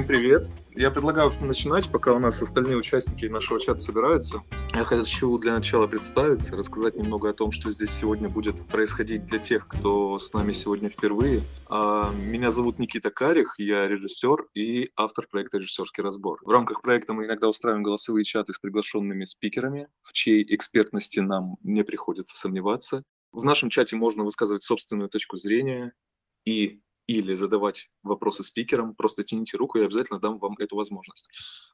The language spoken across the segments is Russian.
Всем привет. Я предлагаю начинать, пока у нас остальные участники нашего чата собираются. Я хочу для начала представиться, рассказать немного о том, что здесь сегодня будет происходить для тех, кто с нами сегодня впервые. А, меня зовут Никита Карих, я режиссер и автор проекта «Режиссерский разбор». В рамках проекта мы иногда устраиваем голосовые чаты с приглашенными спикерами, в чьей экспертности нам не приходится сомневаться. В нашем чате можно высказывать собственную точку зрения и или задавать вопросы спикерам, просто тяните руку, я обязательно дам вам эту возможность.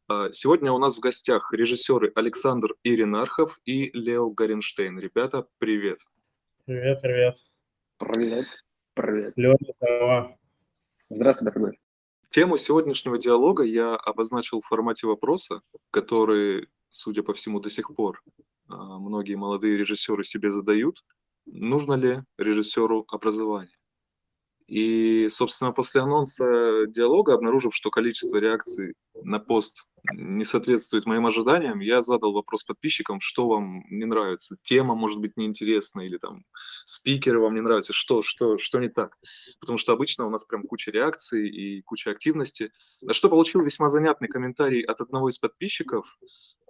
А, сегодня у нас в гостях режиссеры Александр Иринархов и Лео Гаренштейн. Ребята, привет. Привет, привет. Привет, привет. Лео, здорово. Здравствуй, дорогой. Тему сегодняшнего диалога я обозначил в формате вопроса, который, судя по всему, до сих пор а, многие молодые режиссеры себе задают. Нужно ли режиссеру образование? И, собственно, после анонса диалога, обнаружив, что количество реакций на пост не соответствует моим ожиданиям, я задал вопрос подписчикам, что вам не нравится. Тема, может быть, неинтересна, или там спикеры вам не нравятся, что, что, что не так. Потому что обычно у нас прям куча реакций и куча активности. На что получил весьма занятный комментарий от одного из подписчиков,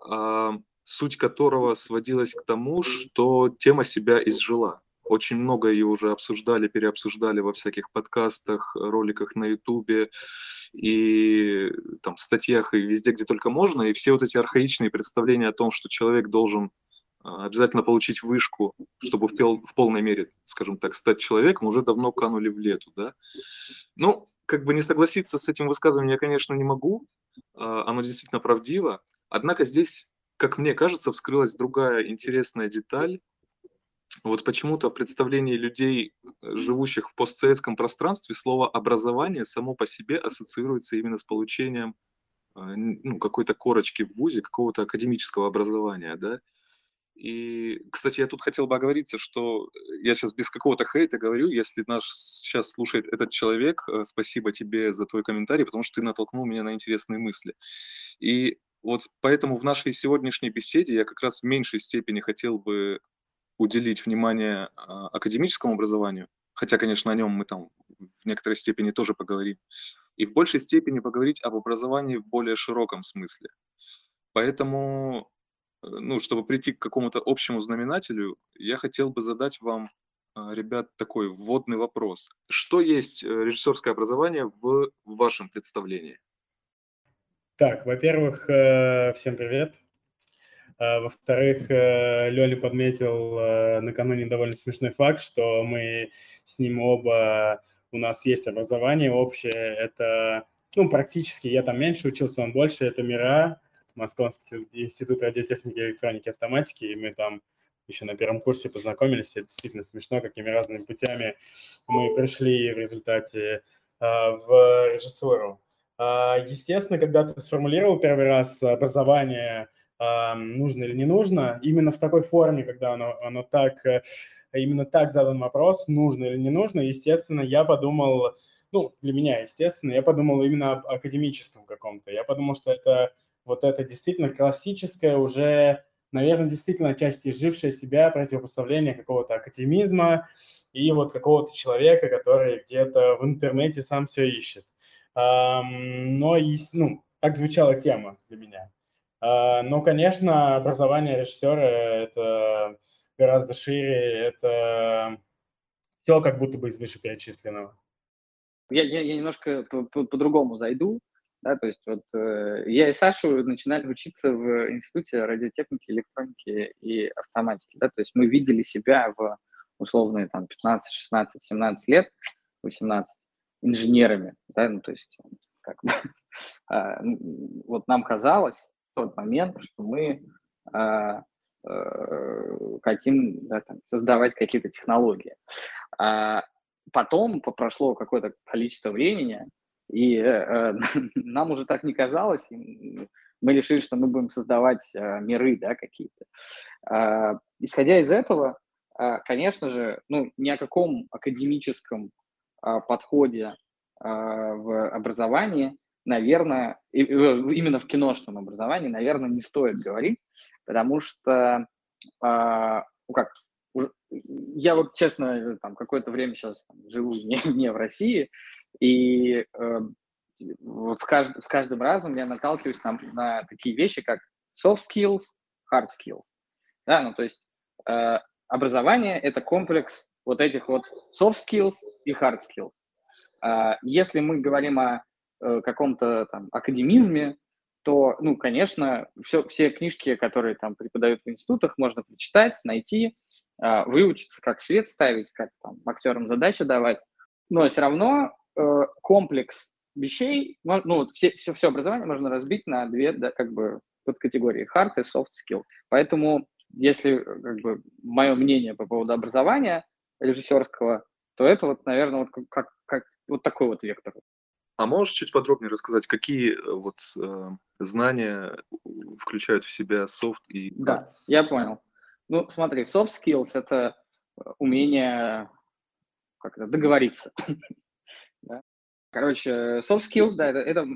а, суть которого сводилась к тому, что тема себя изжила. Очень много ее уже обсуждали, переобсуждали во всяких подкастах, роликах на Ютубе и там статьях и везде, где только можно. И все вот эти архаичные представления о том, что человек должен а, обязательно получить вышку, чтобы в, пол, в полной мере, скажем так, стать человеком, уже давно канули в лету, да. Ну, как бы не согласиться с этим высказыванием я, конечно, не могу, а, оно действительно правдиво, однако здесь, как мне кажется, вскрылась другая интересная деталь, вот почему-то в представлении людей, э, живущих в постсоветском пространстве, слово «образование» само по себе ассоциируется именно с получением а, ну, какой-то корочки в ВУЗе, какого-то академического образования, да. И, кстати, я тут хотел бы оговориться, что я сейчас без какого-то хейта говорю, если наш сейчас слушает этот человек, э, спасибо тебе за твой комментарий, потому что ты натолкнул меня на интересные мысли. И вот поэтому в нашей сегодняшней беседе я как раз в меньшей степени хотел бы уделить внимание а, академическому образованию, хотя, конечно, о нем мы там в некоторой степени тоже поговорим, и в большей степени поговорить об образовании в более широком смысле. Поэтому, э, ну, чтобы прийти к какому-то общему знаменателю, я хотел бы задать вам, а, ребят, такой вводный вопрос. Что есть э, режиссерское образование в вашем представлении? Так, во-первых, э, всем привет. А, во-вторых, э, Лёля подметил э, накануне довольно смешной факт, что мы с ним оба, у нас есть образование общее, это, ну, практически, я там меньше учился, он больше, это МИРА, Московский институт радиотехники, электроники, автоматики, и мы там еще на первом курсе познакомились, это действительно смешно, какими разными путями мы пришли в результате а, в режиссуру. А, естественно, когда ты сформулировал первый раз образование нужно или не нужно, именно в такой форме, когда оно, оно так, э, именно так задан вопрос, нужно или не нужно, естественно, я подумал, ну, для меня, естественно, я подумал именно об академическом каком-то. Я подумал, что это вот это действительно классическое уже, наверное, действительно отчасти жившее себя противопоставление какого-то академизма и вот какого-то человека, который где-то в интернете сам все ищет. Но, ну, так звучала тема для меня. А, но, конечно, образование режиссера – это гораздо шире, это все как будто бы из вышеперечисленного. Я, я, я немножко по-другому по, зайду. Да, то есть вот э, я и Саша начинали учиться в Институте радиотехники, электроники и автоматики. Да, то есть мы видели себя в условные там 15, 16, 17 лет, 18 инженерами. Да, ну, то есть как бы, а, вот нам казалось, тот момент, что мы э, э, хотим да, там, создавать какие-то технологии. А потом прошло какое-то количество времени, и э, нам уже так не казалось, и мы решили, что мы будем создавать э, миры да, какие-то. Э, исходя из этого, э, конечно же, ну, ни о каком академическом э, подходе э, в образовании наверное, именно в киношном образовании, наверное, не стоит говорить, потому что, а, ну как, я вот, честно, там какое-то время сейчас там, живу не, не в России, и э, вот с, кажд, с каждым разом я наталкиваюсь на, на такие вещи, как soft skills, hard skills. Да, ну то есть э, образование – это комплекс вот этих вот soft skills и hard skills. Э, если мы говорим о э, каком-то там академизме, то, ну, конечно, все, все книжки, которые там преподают в институтах, можно прочитать, найти, э, выучиться, как свет ставить, как там актерам задачи давать. Но все равно э, комплекс вещей, ну, ну все, все, все образование можно разбить на две, да, как бы, подкатегории hard и soft skill. Поэтому, если, как бы, мое мнение по поводу образования режиссерского, то это вот, наверное, вот как, как вот такой вот вектор. А можешь чуть подробнее рассказать, какие э, вот э, знания включают в себя soft и hard? Да, я понял. Ну, смотри, soft skills – это умение как это, договориться. Короче, soft skills, да, это, это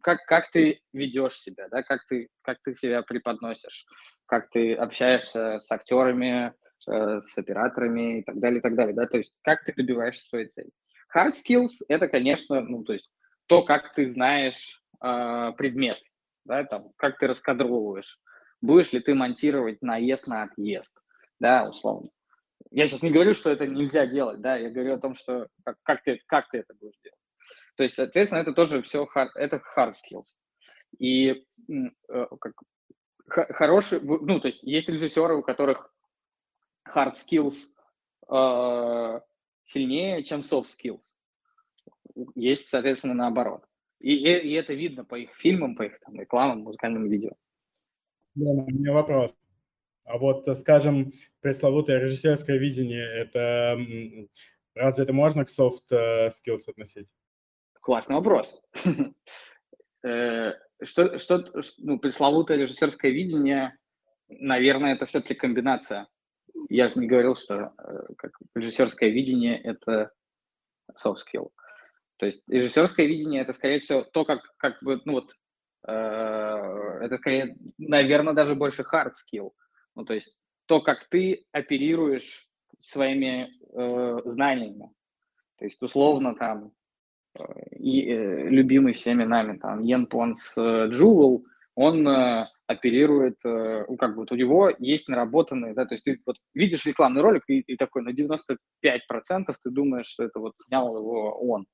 как, как ты ведешь себя, да, как ты, как ты себя преподносишь, как ты общаешься с актерами, э, с операторами и так далее, и так далее, да, то есть как ты добиваешься своей цели. Hard skills – это, конечно, ну, то есть то, как ты знаешь э, предмет, да, там, как ты раскадровываешь, будешь ли ты монтировать наезд на отъезд, да, условно. Я сейчас не говорю, что это нельзя делать, да, я говорю о том, что как, как, ты, как ты это будешь делать. То есть, соответственно, это тоже все hard, это hard skills. И э, как, хороший, ну, то есть есть режиссеры, у которых hard skills э, сильнее, чем soft skills. Есть, соответственно, наоборот. И, и, и это видно по их фильмам, по их там, рекламам, музыкальным видео. Да, у меня вопрос. А вот, скажем, пресловутое режиссерское видение, это разве это можно к soft э, skills относить? Классный вопрос. Э, что, что, ну, пресловутое режиссерское видение, наверное, это все-таки комбинация. Я же не говорил, что э, как режиссерское видение – это soft skill. То есть режиссерское видение – это, скорее всего, то, как, как бы, ну вот, э, это, скорее, наверное, даже больше hard skill. Ну, то есть то, как ты оперируешь своими э, знаниями. То есть, условно, там, и э, любимый всеми нами там Йен Понс э, Джувел, он э, оперирует, э, ну, как бы вот у него есть наработанные, да, то есть ты вот видишь рекламный ролик и, и такой на 95% ты думаешь, что это вот снял его он,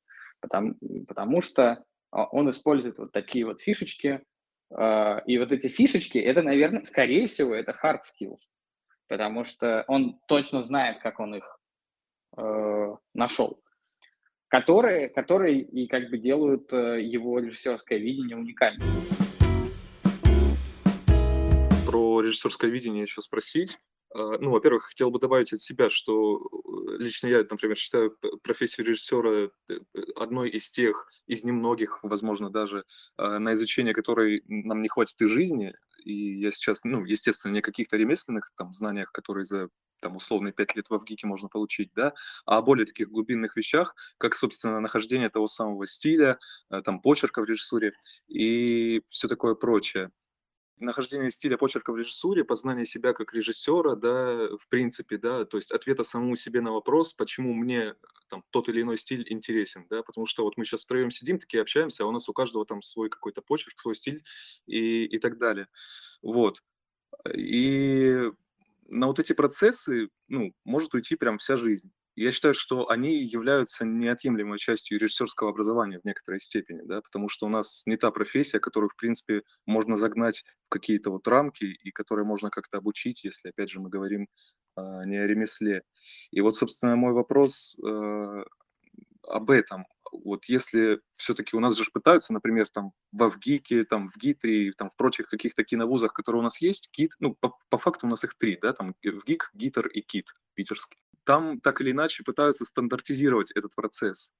потому, потому что а, он использует вот такие вот фишечки, э, и вот эти фишечки, это, наверное, скорее всего, это hard skills, потому что он точно знает, как он их э, нашел которые, которые и как бы делают э, его режиссерское видение уникальным. Режиссерское видение еще спросить. А, ну, во-первых, хотел бы добавить от себя, что э, лично я, например, считаю профессию режиссера э, одной из тех, из немногих, возможно, даже, а, на изучение которой нам не хватит и жизни. И я сейчас, ну, естественно, не о каких-то ремесленных там знаниях, которые за там условные 5 лет в Авгике можно получить, да, а о более таких глубинных вещах, как, собственно, нахождение того самого стиля, э, там, почерка в режиссуре и все такое прочее. Нахождение стиля почерка в режиссуре, познание себя как режиссера, да, в принципе, да, то есть ответа самому себе на вопрос, почему мне там тот или иной стиль интересен, да, потому что вот мы сейчас втроем сидим, такие общаемся, а у нас у каждого там свой какой-то почерк, свой стиль и, и так далее. Вот. И на вот эти процессы ну, может уйти прям вся жизнь. Я считаю, что они являются неотъемлемой частью режиссерского образования в некоторой степени, да, потому что у нас не та профессия, которую, в принципе, можно загнать в какие-то вот рамки и которой можно как-то обучить, если, опять же, мы говорим э, не о ремесле. И вот, собственно, мой вопрос э, об этом вот если все-таки у нас же пытаются, например, там в Авгике, там в Гитре, там в прочих каких-то киновузах, которые у нас есть, КИТ, ну, по, по факту у нас их три, да, там в ГИК, ГИТР и КИТ питерский. Там так или иначе пытаются стандартизировать этот процесс,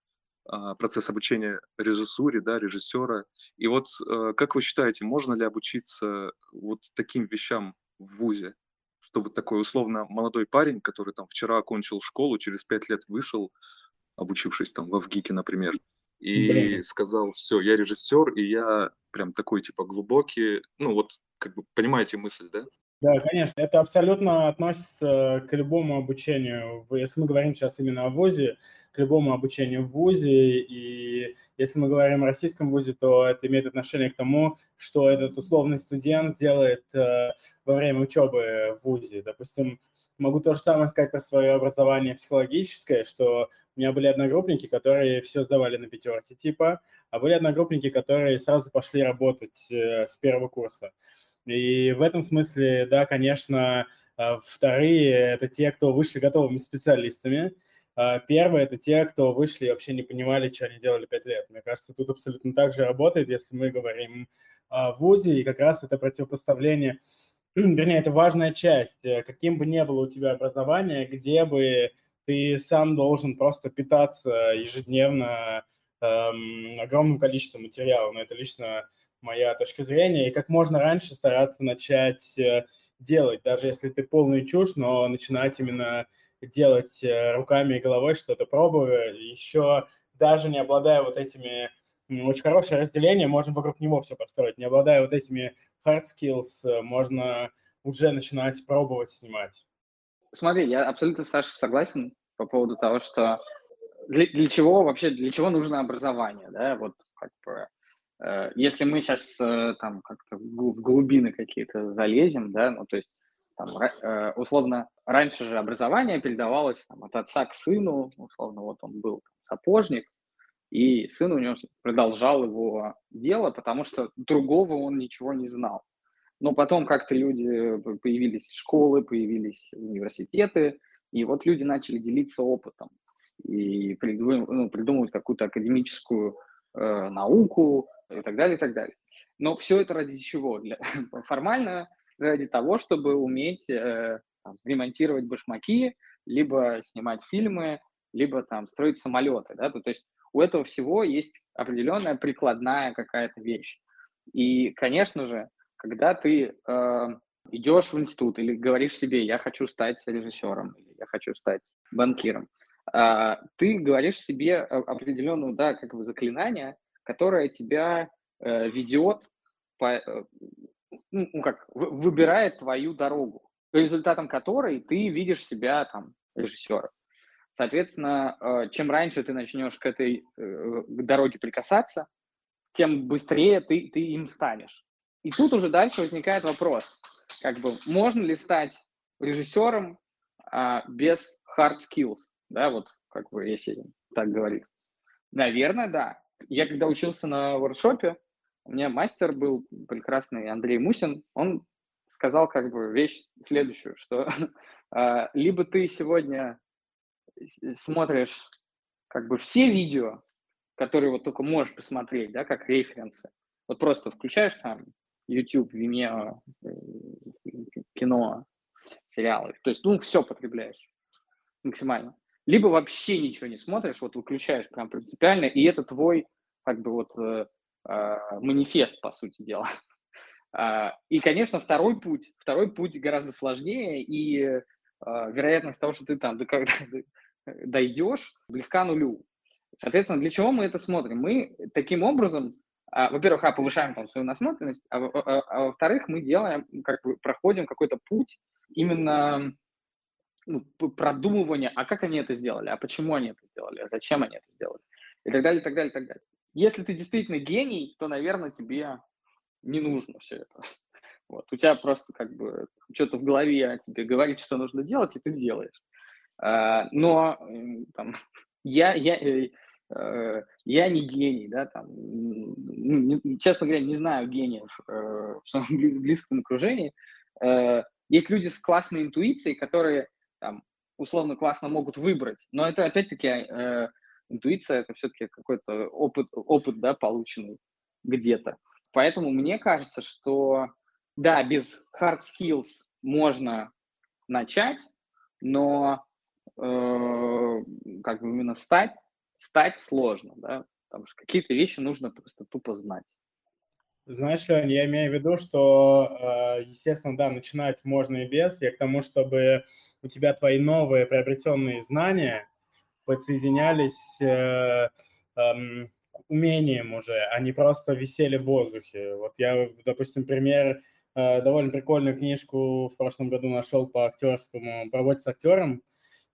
а, процесс обучения режиссуре, да, режиссера. И вот э, как вы считаете, можно ли обучиться вот таким вещам в ВУЗе? Чтобы такой условно молодой парень, который там вчера окончил школу, через пять лет вышел, обучившись там в Авгике, например, и Блин. сказал, все, я режиссер, и я прям такой типа глубокий, ну вот как бы понимаете мысль, да? Да, конечно, это абсолютно относится к любому обучению. Если мы говорим сейчас именно о ВУЗе, к любому обучению в ВУЗе. И если мы говорим о российском ВУЗе, то это имеет отношение к тому, что этот условный студент делает э, во время учебы в ВУЗе. Допустим, могу то же самое сказать про свое образование психологическое, что у меня были одногруппники, которые все сдавали на пятерки типа, а были одногруппники, которые сразу пошли работать э, с первого курса. И в этом смысле, да, конечно, э, вторые – это те, кто вышли готовыми специалистами, а первые – это те, кто вышли и вообще не понимали, что они делали пять лет. Мне кажется, тут абсолютно так же работает, если мы говорим о ВУЗе, и как раз это противопоставление, вернее, это важная часть. Э, каким бы ни было у тебя образование, где бы ты сам должен просто питаться ежедневно эм, огромным количеством материала. Но это лично моя точка зрения. И как можно раньше стараться начать э, делать, даже если ты полный чушь, но начинать именно делать э, руками и головой что-то, пробуя, еще даже не обладая вот этими очень хорошее разделение, можно вокруг него все построить. Не обладая вот этими hard skills, э, можно уже начинать пробовать снимать. Смотри, я абсолютно, Саша, согласен по поводу того, что для, для чего вообще, для чего нужно образование, да, вот как бы, э, если мы сейчас э, там как-то в глубины какие-то залезем, да, ну, то есть там, э, условно, раньше же образование передавалось там, от отца к сыну, условно, вот он был сапожник, и сын у него продолжал его дело, потому что другого он ничего не знал. Но потом как-то люди, появились школы, появились университеты, и вот люди начали делиться опытом и придумывать, ну, придумывать какую-то академическую э, науку и так далее, и так далее. Но все это ради чего? Для, формально ради того, чтобы уметь э, там, ремонтировать башмаки, либо снимать фильмы, либо там строить самолеты, да, то, то есть у этого всего есть определенная прикладная какая-то вещь. И, конечно же, когда ты э, идешь в институт или говоришь себе, я хочу стать режиссером, или я хочу стать банкиром, э, ты говоришь себе определенную, да, как бы заклинание, которое тебя э, ведет по, э, ну, ну, как, выбирает твою дорогу, результатом которой ты видишь себя там режиссером. Соответственно, э, чем раньше ты начнешь к этой э, к дороге прикасаться, тем быстрее ты, ты им станешь. И тут уже дальше возникает вопрос, как бы, можно ли стать режиссером а, без hard skills, да, вот как бы, если так говорить. Наверное, да. Я когда учился на воркшопе, у меня мастер был прекрасный Андрей Мусин, он сказал как бы вещь следующую, что э, либо ты сегодня смотришь как бы все видео, которые вот только можешь посмотреть, да, как референсы, вот просто включаешь там YouTube, Vimeo, э, кино, сериалы, то есть, ну, все потребляешь максимально. Либо вообще ничего не смотришь, вот выключаешь прям принципиально, и это твой как бы вот э, а, манифест, по сути дела. А, и, конечно, второй путь, второй путь гораздо сложнее, и а, вероятность того, что ты там до когда дойдешь, близка нулю. Соответственно, для чего мы это смотрим? Мы таким образом, во-первых, а, повышаем там свою насмотренность, а, а, а во-вторых, мы делаем, как бы проходим какой-то путь именно ну, продумывания, а как они это сделали, а почему они это сделали, а зачем они это сделали, и так далее, и так далее, и так далее. Если ты действительно гений, то, наверное, тебе не нужно все это. Вот. У тебя просто как бы что-то в голове тебе говорит, что нужно делать, и ты делаешь. А, но там, я, я, э, э, я не гений, да, там, ну, честно говоря, не знаю гениев э, в своем близком окружении. Есть люди с классной интуицией, которые там, условно классно могут выбрать, но это опять-таки интуиция это все-таки какой-то опыт, опыт, да, полученный где-то. Поэтому мне кажется, что да, без hard skills можно начать, но как бы именно стать, стать сложно, да, потому что какие-то вещи нужно просто тупо знать. Знаешь, Лень, я имею в виду, что, э, естественно, да, начинать можно и без. Я к тому, чтобы у тебя твои новые приобретенные знания подсоединялись э, э, умением уже, они просто висели в воздухе. Вот я, допустим, пример, э, довольно прикольную книжку в прошлом году нашел по актерскому, по работе с актером,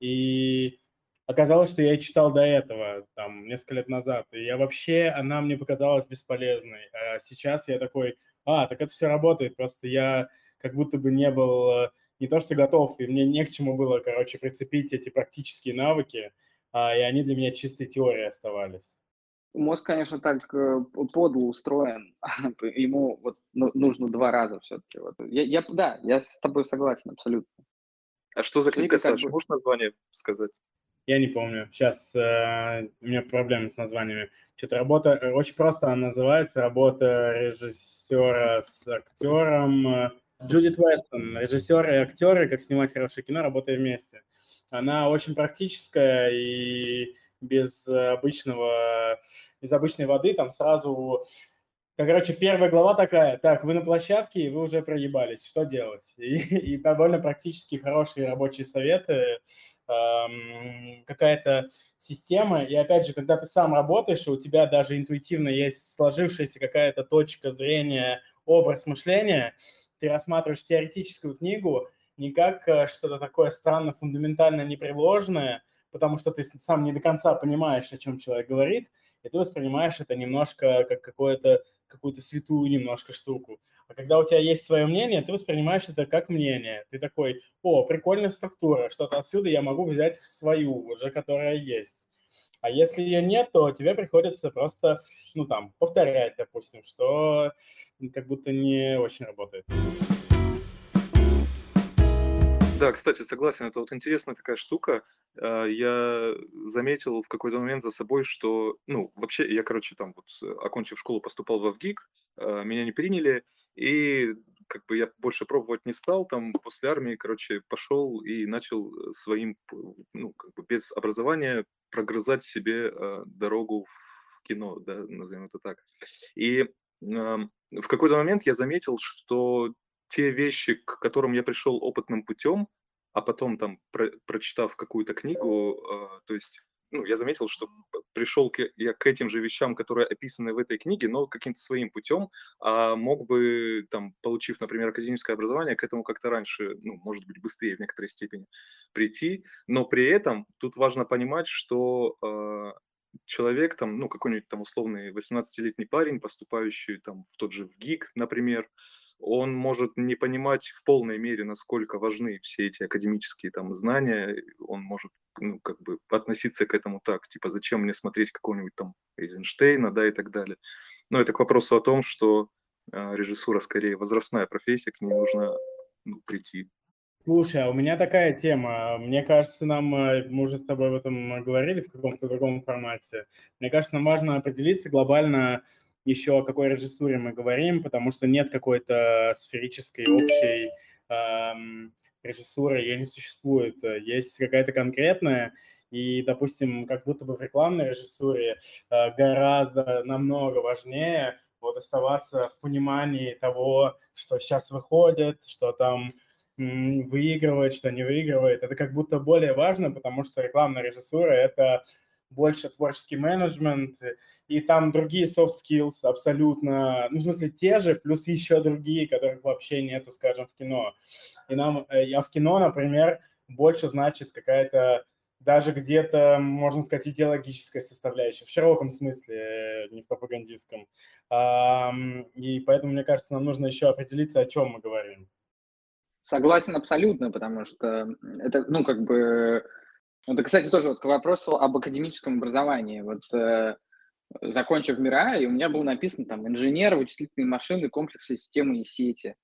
и оказалось, что я читал до этого, там, несколько лет назад, и я вообще, она мне показалась бесполезной. А сейчас я такой, а, так это все работает, просто я как будто бы не был не то что готов, и мне не к чему было, короче, прицепить эти практические навыки, а, и они для меня чистой теорией оставались. Мозг, конечно, так э, подло устроен. Ему вот ну, нужно два раза все-таки. Вот. Я, я, да, я с тобой согласен абсолютно. А что за книга, Саша? Бы... Можешь название сказать? Я не помню. Сейчас э, у меня проблемы с названиями. Что-то работа, э, очень просто она называется, работа режиссера с актером. Э, Джудит Вестон, режиссер и актеры, как снимать хорошее кино, работая вместе. Она очень практическая и без обычного, без обычной воды там сразу Короче, первая глава такая, так, вы на площадке, и вы уже проебались, что делать? И, и довольно практически хорошие рабочие советы, эм, какая-то система, и опять же, когда ты сам работаешь, у тебя даже интуитивно есть сложившаяся какая-то точка зрения, образ мышления, ты рассматриваешь теоретическую книгу не как э, что-то такое странно, фундаментально непреложное, потому что ты сам не до конца понимаешь, о чем человек говорит, и ты воспринимаешь это немножко как какое-то какую-то святую немножко штуку. А когда у тебя есть свое мнение, ты воспринимаешь это как мнение. Ты такой, о, прикольная структура, что-то отсюда я могу взять в свою, уже которая есть. А если ее нет, то тебе приходится просто, ну там, повторять, допустим, что как будто не очень работает. Да, кстати, согласен, это вот интересная такая штука. А, я заметил в какой-то момент за собой, что, ну, вообще, я, короче, там вот, окончив школу, поступал в ВГИК, а, меня не приняли, и как бы я больше пробовать не стал, там после армии, короче, пошел и начал своим, ну, как бы без образования прогрызать себе э, дорогу в кино, да, назовем это так. И э, в какой-то момент я заметил, что те вещи, к которым я пришел опытным путем, а потом там про, прочитав какую-то книгу, э, то есть ну, я заметил, что пришел к, я к этим же вещам, которые описаны в этой книге, но каким-то своим путем, а мог бы, там, получив, например, академическое образование, к этому как-то раньше, ну, может быть, быстрее в некоторой степени прийти, но при этом тут важно понимать, что э, человек, там, ну, какой-нибудь там условный 18-летний парень, поступающий там в тот же в ГИК, например, он может не понимать в полной мере, насколько важны все эти академические там знания, он может ну, как бы относиться к этому так, типа, зачем мне смотреть какого-нибудь там Эйзенштейна, да, и так далее. Но это к вопросу о том, что э, режиссура скорее возрастная профессия, к ней нужно ну, прийти. Слушай, а у меня такая тема. Мне кажется, нам, э, уже с тобой об этом говорили в каком-то другом формате. Мне кажется, нам важно определиться глобально, еще о какой режиссуре мы говорим, потому что нет какой-то сферической общей эм, режиссуры, ее не существует. Есть какая-то конкретная, и, допустим, как будто бы в рекламной режиссуре э, гораздо намного важнее вот оставаться в понимании того, что сейчас выходит, что там выигрывает, что не выигрывает. Это как будто более важно, потому что рекламная режиссура – это больше творческий менеджмент, и там другие soft skills абсолютно, ну, в смысле, те же, плюс еще другие, которых вообще нету, скажем, в кино. И нам, э, я в кино, например, больше значит какая-то даже где-то, можно сказать, идеологическая составляющая, в широком смысле, э, не в пропагандистском. И поэтому, мне кажется, нам нужно еще определиться, о чем мы говорим. Согласен абсолютно, потому что это, ну, как бы это, кстати, тоже вот к вопросу об академическом образовании. Вот э, закончив МИРА, и у меня было написано там инженер вычислительной машины, комплекса системы и сети.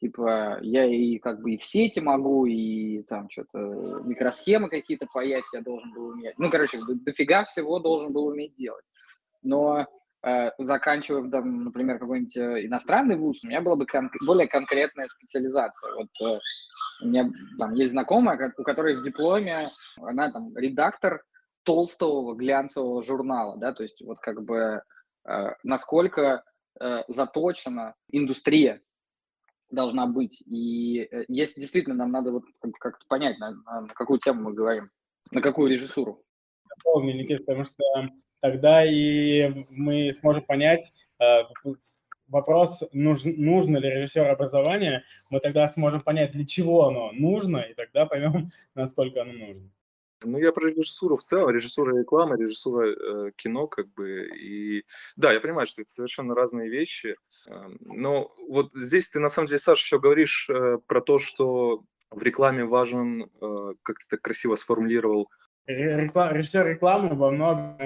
Типа я и как бы и в сети могу, и там что-то микросхемы какие-то паять я должен был уметь. Ну, короче, дофига всего должен был уметь делать. Но э, заканчивая, там, например, какой-нибудь э, иностранный вуз, у меня была бы кон- более конкретная специализация. Вот э, у меня там есть знакомая, у которой в дипломе она там редактор толстого глянцевого журнала, да, то есть вот как бы э, насколько э, заточена индустрия должна быть. И э, если действительно нам надо вот как-то понять, на, на какую тему мы говорим, на какую режиссуру. Помню, Никита, потому что тогда и мы сможем понять, э, вопрос, нуж, нужно ли режиссер образования, мы тогда сможем понять, для чего оно нужно, и тогда поймем, насколько оно нужно. Ну, я про режиссуру в целом, режиссура рекламы, режиссура э, кино, как бы, и да, я понимаю, что это совершенно разные вещи, э, но вот здесь ты, на самом деле, Саша, еще говоришь э, про то, что в рекламе важен, э, как ты так красиво сформулировал, Рекла... Режиссер рекламы во многом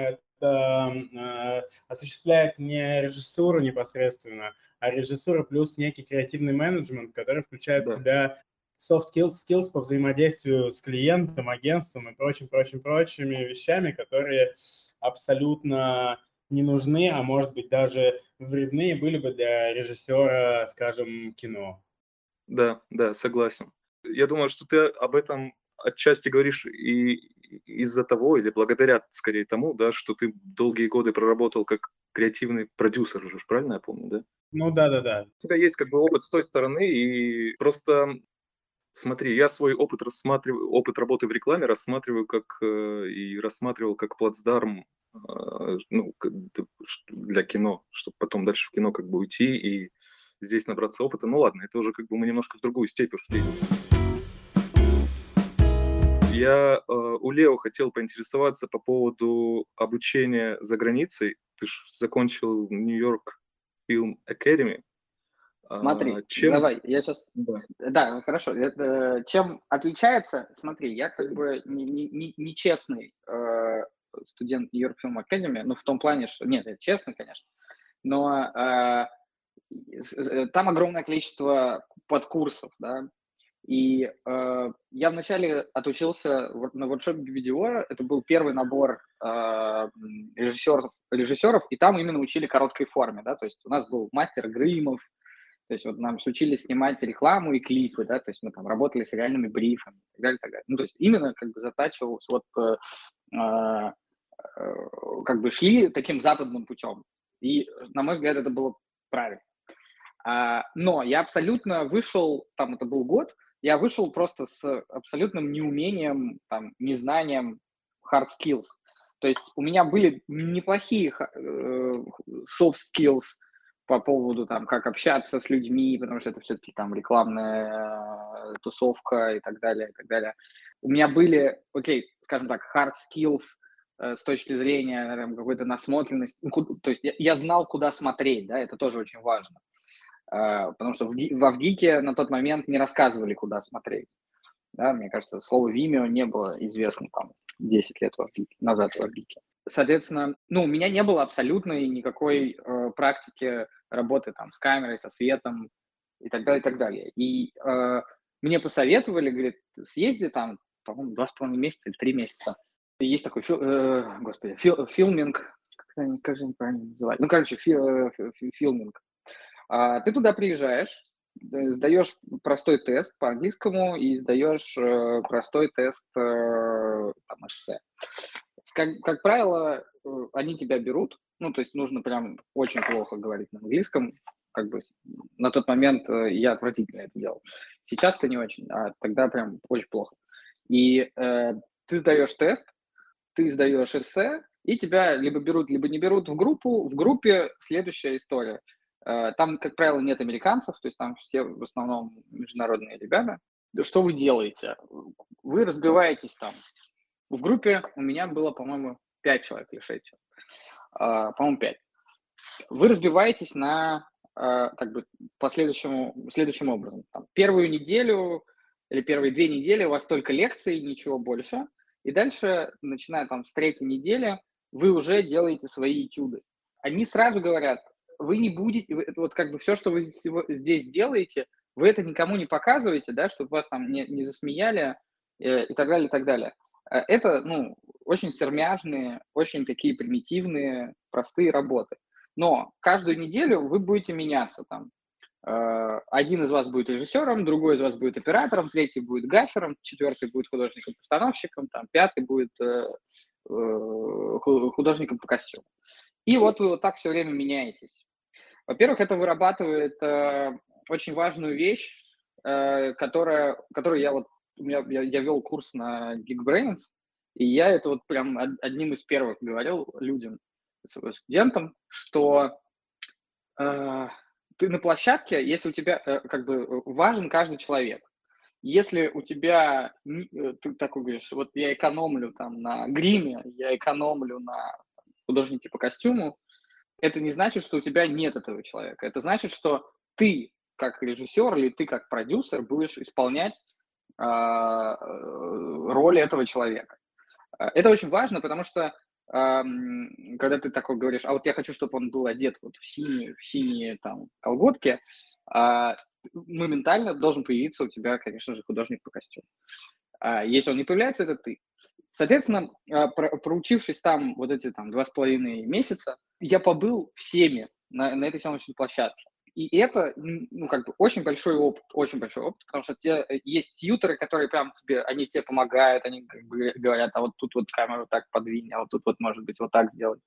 осуществляет не режиссуру непосредственно, а режиссура плюс некий креативный менеджмент, который включает Да. в себя soft skills, skills по взаимодействию с клиентом, агентством и прочим, прочим, прочими вещами, которые абсолютно не нужны, а может быть даже вредны были бы для режиссера, скажем, кино. Да, да, согласен. Я думаю, что ты об этом отчасти говоришь и из-за того, или благодаря скорее тому, да, что ты долгие годы проработал как креативный продюсер уже, правильно я помню, да? Ну да, да, да. У тебя есть как бы опыт с той стороны, и просто смотри, я свой опыт рассматриваю, опыт работы в рекламе рассматриваю как э, и рассматривал как плацдарм э, ну, для кино, чтобы потом дальше в кино как бы уйти и здесь набраться опыта. Ну ладно, это уже как бы мы немножко в другую степь ушли. Я э, у Лео хотел поинтересоваться по поводу обучения за границей. Ты же закончил Нью-Йорк Film Academy. А, Смотри, чем... давай, я сейчас... Да. Да, хорошо. Это, чем отличается? Смотри, я как бы не- не- не- нечестный э, студент Нью-Йорк Film Academy, ну, в том плане, что... Нет, это честно, конечно, но э, с- там огромное количество подкурсов, да, и э, я вначале отучился на воркшопе видео, это был первый набор э, режиссеров, режиссеров, и там именно учили короткой форме, да, то есть у нас был мастер Грымов, то есть вот нам учили снимать рекламу и клипы, да, то есть мы там работали с реальными брифами и так далее, так далее. Ну, то есть именно как бы затачивалось вот э, э, э, как бы шли таким западным путем. И, на мой взгляд, это было правильно. А, но я абсолютно вышел, там это был год, я вышел просто с абсолютным неумением, там, незнанием hard skills. То есть у меня были неплохие э, soft skills по поводу там, как общаться с людьми, потому что это все-таки там рекламная э, тусовка и так далее, и так далее. У меня были, окей, скажем так, hard skills э, с точки зрения какой-то насмотренности, то есть я, я знал, куда смотреть, да, это тоже очень важно. Э, потому что в, Ги- в Авгике на тот момент не рассказывали, куда смотреть. Да, мне кажется, слово Vimeo не было известно там 10 лет в Авгике, назад в Авгике. Соответственно, ну, у меня не было абсолютной никакой э, практики работы там с камерой, со светом и так далее, и так далее. И э, мне посоветовали, говорит, съезди там, по-моему, два с половиной месяца или три месяца. И Есть такой, фил- э, господи, фил- филминг, как, как же они правильно называют? Ну, короче, фи- э, фи- фи- филминг. А, ты туда приезжаешь, э, сдаешь простой тест по английскому и сдаешь э, простой тест э, там, эссе. Как, как правило, они тебя берут, ну, то есть нужно прям очень плохо говорить на английском, как бы на тот момент я отвратительно это делал. Сейчас-то не очень, а тогда прям очень плохо. И э, ты сдаешь тест, ты сдаешь эссе, и тебя либо берут, либо не берут в группу. В группе следующая история. Э, Там, как правило, нет американцев, то есть там все в основном международные ребята. Что вы делаете? Вы разбиваетесь там. В группе у меня было, по-моему, 5 человек или 6 человек. А, По-моему, 5. Вы разбиваетесь на а, как бы по следующему, следующим образом. Там, первую неделю или первые две недели у вас только лекции, ничего больше. И дальше, начиная там с третьей недели, вы уже делаете свои этюды. Они сразу говорят, вы не будете, вот как бы все, что вы здесь делаете, вы это никому не показываете, да, чтобы вас там не, не засмеяли э, и так далее, и так далее. Э, Это, ну, очень сермяжные, очень такие примитивные, простые работы. Но каждую неделю вы будете меняться там. Э, Один из вас будет режиссером, другой из вас будет оператором, третий будет гафером, четвертый будет художником-постановщиком, там, пятый будет э, э, ху- художником по костюму. И вот вы вот так все время меняетесь. Во-первых, это вырабатывает э, очень важную вещь, э, которая, которую я вот, у меня, я, я вел курс на Geekbrains, и я это вот прям од- одним из первых говорил людям, с- студентам, что э, ты на площадке, если у тебя э, как бы важен каждый человек. если у тебя, э, ты такой говоришь, вот я экономлю там на гриме, я экономлю на художнике по костюму, это не значит, что у тебя нет этого человека. Это значит, что ты как режиссер или ты как продюсер будешь исполнять э, роль этого человека. Это очень важно, потому что э, когда ты такой говоришь, а вот я хочу, чтобы он был одет вот в синие, в синие там колготки, э, моментально должен появиться у тебя, конечно же, художник по костюму. А если он не появляется, это ты. Соответственно, а, проучившись там вот эти там два с половиной месяца, я побыл всеми на, на этой съемочной площадке. И это, ну, как бы, очень большой опыт, очень большой опыт, потому что те, э, есть тьютеры, которые прям тебе, они тебе помогают, они как бы говорят, а вот тут вот камеру так подвинь, а вот тут вот, может быть, вот так сделать.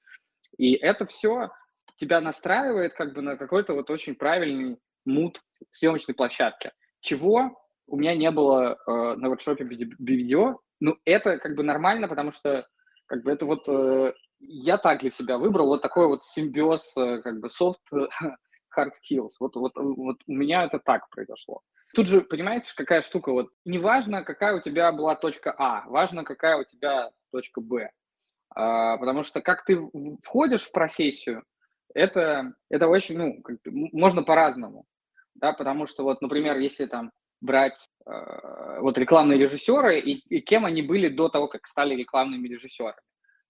И это все тебя настраивает как бы на какой-то вот очень правильный мут съемочной площадки, чего у меня не было э, на воркшопе видео. Ну, это как бы нормально, потому что как бы это вот э, я так для себя выбрал вот такой вот симбиоз э, как бы soft hard skills. Вот, вот, вот у меня это так произошло. Тут же, понимаете, какая штука, вот не важно, какая у тебя была точка А, важно, какая у тебя точка Б. А, потому что как ты входишь в профессию, это, это очень, ну, как можно по-разному, да, потому что вот, например, если там брать э, вот рекламные режиссеры и, и кем они были до того, как стали рекламными режиссерами.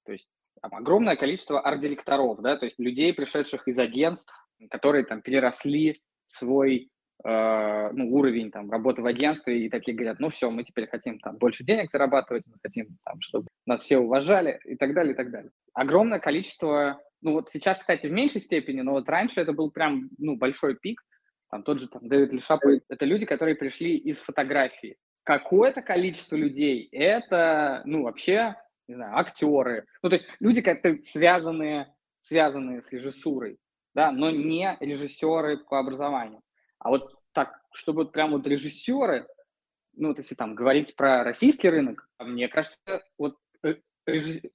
То есть там, огромное количество арт-директоров, да, то есть людей, пришедших из агентств, которые там переросли свой э, ну, уровень там, работы в агентстве и такие говорят, ну все, мы теперь хотим там больше денег зарабатывать, мы хотим, там, чтобы нас все уважали и так далее, и так далее. Огромное количество, ну вот сейчас, кстати, в меньшей степени, но вот раньше это был прям ну, большой пик, там тот же там Дэвид Лешап, это люди, которые пришли из фотографии. Какое-то количество людей, это, ну, вообще, не знаю, актеры, ну, то есть люди как-то связанные, связанные с режиссурой, да, но не режиссеры по образованию. А вот так, чтобы прям вот режиссеры, ну, вот если там говорить про российский рынок, мне кажется, вот э,